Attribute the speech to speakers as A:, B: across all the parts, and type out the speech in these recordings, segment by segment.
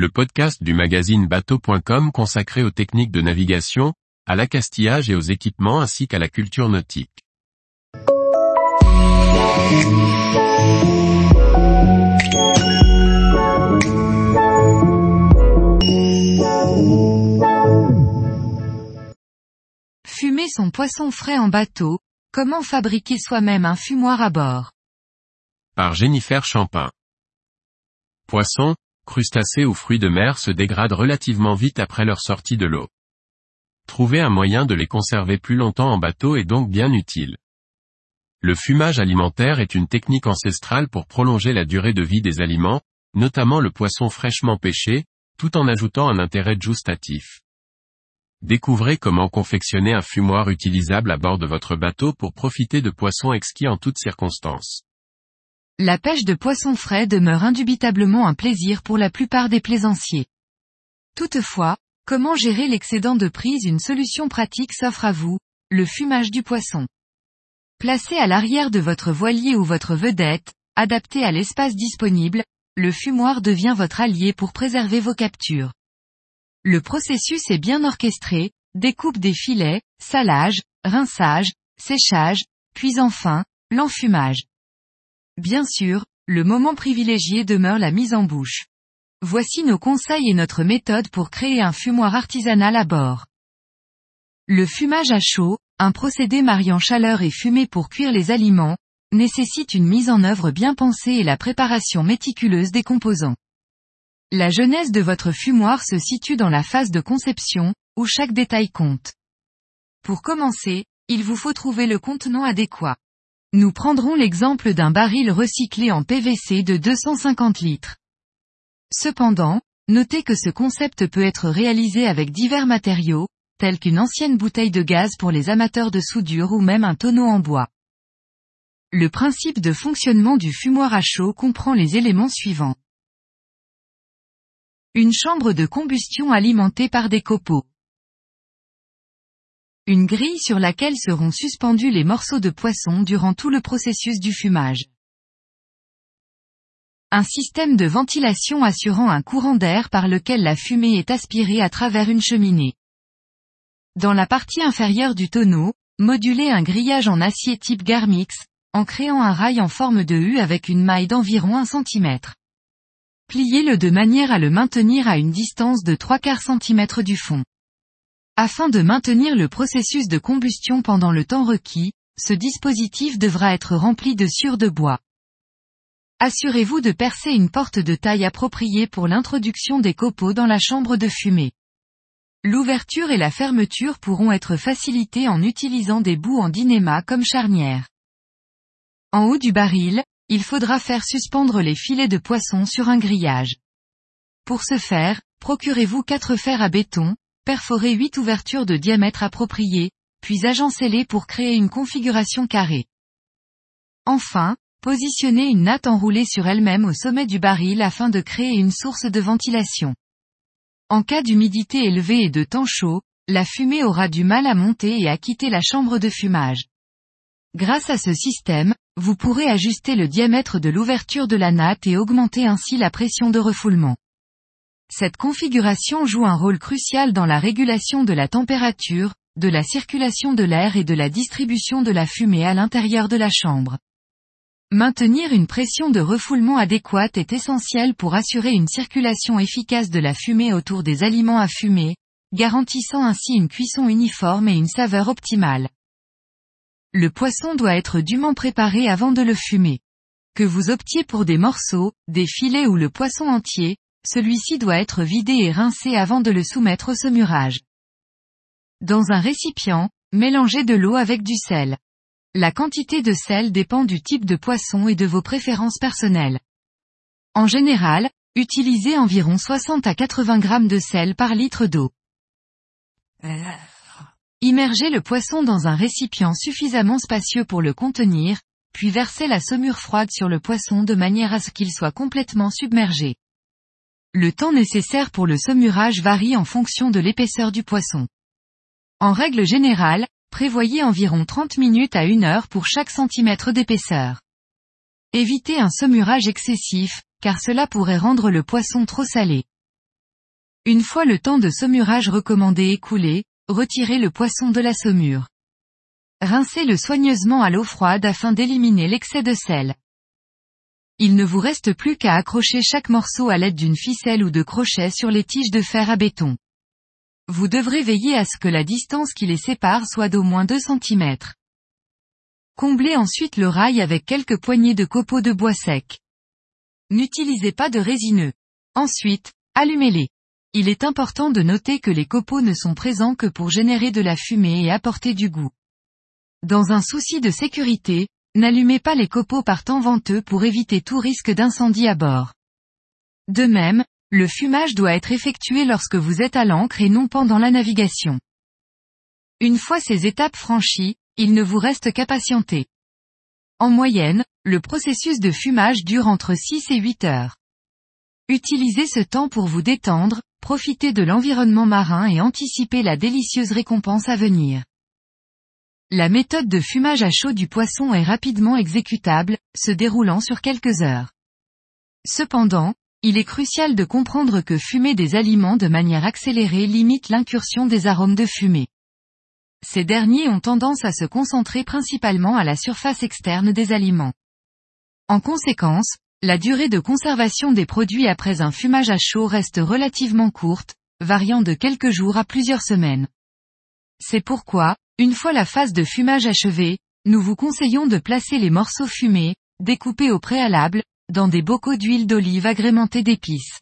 A: le podcast du magazine bateau.com consacré aux techniques de navigation, à l'accastillage et aux équipements ainsi qu'à la culture nautique.
B: Fumer son poisson frais en bateau, comment fabriquer soi-même un fumoir à bord?
A: Par Jennifer Champin. Poissons, crustacés ou fruits de mer se dégradent relativement vite après leur sortie de l'eau. Trouver un moyen de les conserver plus longtemps en bateau est donc bien utile. Le fumage alimentaire est une technique ancestrale pour prolonger la durée de vie des aliments, notamment le poisson fraîchement pêché, tout en ajoutant un intérêt gustatif. Découvrez comment confectionner un fumoir utilisable à bord de votre bateau pour profiter de poissons exquis en toutes circonstances.
B: La pêche de poissons frais demeure indubitablement un plaisir pour la plupart des plaisanciers. Toutefois, comment gérer l'excédent de prise Une solution pratique s'offre à vous, le fumage du poisson. Placé à l'arrière de votre voilier ou votre vedette, adapté à l'espace disponible, le fumoir devient votre allié pour préserver vos captures. Le processus est bien orchestré, découpe des filets, salage, rinçage, séchage, puis enfin, l'enfumage. Bien sûr, le moment privilégié demeure la mise en bouche. Voici nos conseils et notre méthode pour créer un fumoir artisanal à bord. Le fumage à chaud, un procédé mariant chaleur et fumée pour cuire les aliments, nécessite une mise en œuvre bien pensée et la préparation méticuleuse des composants. La jeunesse de votre fumoir se situe dans la phase de conception, où chaque détail compte. Pour commencer, il vous faut trouver le contenant adéquat. Nous prendrons l'exemple d'un baril recyclé en PVC de 250 litres. Cependant, notez que ce concept peut être réalisé avec divers matériaux, tels qu'une ancienne bouteille de gaz pour les amateurs de soudure ou même un tonneau en bois. Le principe de fonctionnement du fumoir à chaud comprend les éléments suivants. Une chambre de combustion alimentée par des copeaux. Une grille sur laquelle seront suspendus les morceaux de poisson durant tout le processus du fumage. Un système de ventilation assurant un courant d'air par lequel la fumée est aspirée à travers une cheminée. Dans la partie inférieure du tonneau, moduler un grillage en acier type Garmix, en créant un rail en forme de U avec une maille d'environ 1 cm. Pliez-le de manière à le maintenir à une distance de 3 quarts cm du fond. Afin de maintenir le processus de combustion pendant le temps requis, ce dispositif devra être rempli de sure de bois. Assurez-vous de percer une porte de taille appropriée pour l'introduction des copeaux dans la chambre de fumée. L'ouverture et la fermeture pourront être facilitées en utilisant des bouts en dynéma comme charnière. En haut du baril, il faudra faire suspendre les filets de poisson sur un grillage. Pour ce faire, procurez-vous quatre fers à béton, perforez 8 ouvertures de diamètre approprié, puis agencez-les pour créer une configuration carrée. Enfin, positionnez une natte enroulée sur elle-même au sommet du baril afin de créer une source de ventilation. En cas d'humidité élevée et de temps chaud, la fumée aura du mal à monter et à quitter la chambre de fumage. Grâce à ce système, vous pourrez ajuster le diamètre de l'ouverture de la natte et augmenter ainsi la pression de refoulement. Cette configuration joue un rôle crucial dans la régulation de la température, de la circulation de l'air et de la distribution de la fumée à l'intérieur de la chambre. Maintenir une pression de refoulement adéquate est essentiel pour assurer une circulation efficace de la fumée autour des aliments à fumer, garantissant ainsi une cuisson uniforme et une saveur optimale. Le poisson doit être dûment préparé avant de le fumer. Que vous optiez pour des morceaux, des filets ou le poisson entier, celui-ci doit être vidé et rincé avant de le soumettre au saumurage. Dans un récipient, mélangez de l'eau avec du sel. La quantité de sel dépend du type de poisson et de vos préférences personnelles. En général, utilisez environ 60 à 80 grammes de sel par litre d'eau. Immergez le poisson dans un récipient suffisamment spacieux pour le contenir, puis versez la saumure froide sur le poisson de manière à ce qu'il soit complètement submergé. Le temps nécessaire pour le saumurage varie en fonction de l'épaisseur du poisson. En règle générale, prévoyez environ 30 minutes à 1 heure pour chaque centimètre d'épaisseur. Évitez un saumurage excessif, car cela pourrait rendre le poisson trop salé. Une fois le temps de saumurage recommandé écoulé, retirez le poisson de la saumure. Rincez-le soigneusement à l'eau froide afin d'éliminer l'excès de sel. Il ne vous reste plus qu'à accrocher chaque morceau à l'aide d'une ficelle ou de crochet sur les tiges de fer à béton. Vous devrez veiller à ce que la distance qui les sépare soit d'au moins 2 cm. Comblez ensuite le rail avec quelques poignées de copeaux de bois sec. N'utilisez pas de résineux. Ensuite, allumez-les. Il est important de noter que les copeaux ne sont présents que pour générer de la fumée et apporter du goût. Dans un souci de sécurité, n'allumez pas les copeaux par temps venteux pour éviter tout risque d'incendie à bord. De même, le fumage doit être effectué lorsque vous êtes à l'ancre et non pendant la navigation. Une fois ces étapes franchies, il ne vous reste qu'à patienter. En moyenne, le processus de fumage dure entre 6 et 8 heures. Utilisez ce temps pour vous détendre, profiter de l'environnement marin et anticiper la délicieuse récompense à venir. La méthode de fumage à chaud du poisson est rapidement exécutable, se déroulant sur quelques heures. Cependant, il est crucial de comprendre que fumer des aliments de manière accélérée limite l'incursion des arômes de fumée. Ces derniers ont tendance à se concentrer principalement à la surface externe des aliments. En conséquence, la durée de conservation des produits après un fumage à chaud reste relativement courte, variant de quelques jours à plusieurs semaines. C'est pourquoi, une fois la phase de fumage achevée, nous vous conseillons de placer les morceaux fumés, découpés au préalable, dans des bocaux d'huile d'olive agrémentés d'épices.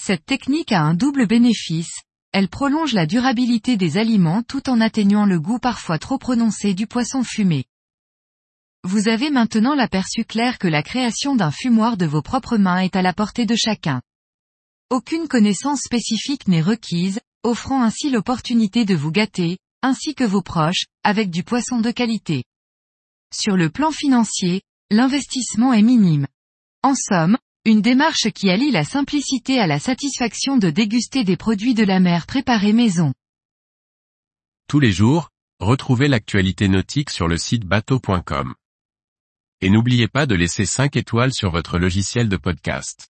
B: Cette technique a un double bénéfice, elle prolonge la durabilité des aliments tout en atténuant le goût parfois trop prononcé du poisson fumé. Vous avez maintenant l'aperçu clair que la création d'un fumoir de vos propres mains est à la portée de chacun. Aucune connaissance spécifique n'est requise, offrant ainsi l'opportunité de vous gâter, ainsi que vos proches, avec du poisson de qualité. Sur le plan financier, l'investissement est minime. En somme, une démarche qui allie la simplicité à la satisfaction de déguster des produits de la mer préparés maison.
A: Tous les jours, retrouvez l'actualité nautique sur le site bateau.com. Et n'oubliez pas de laisser 5 étoiles sur votre logiciel de podcast.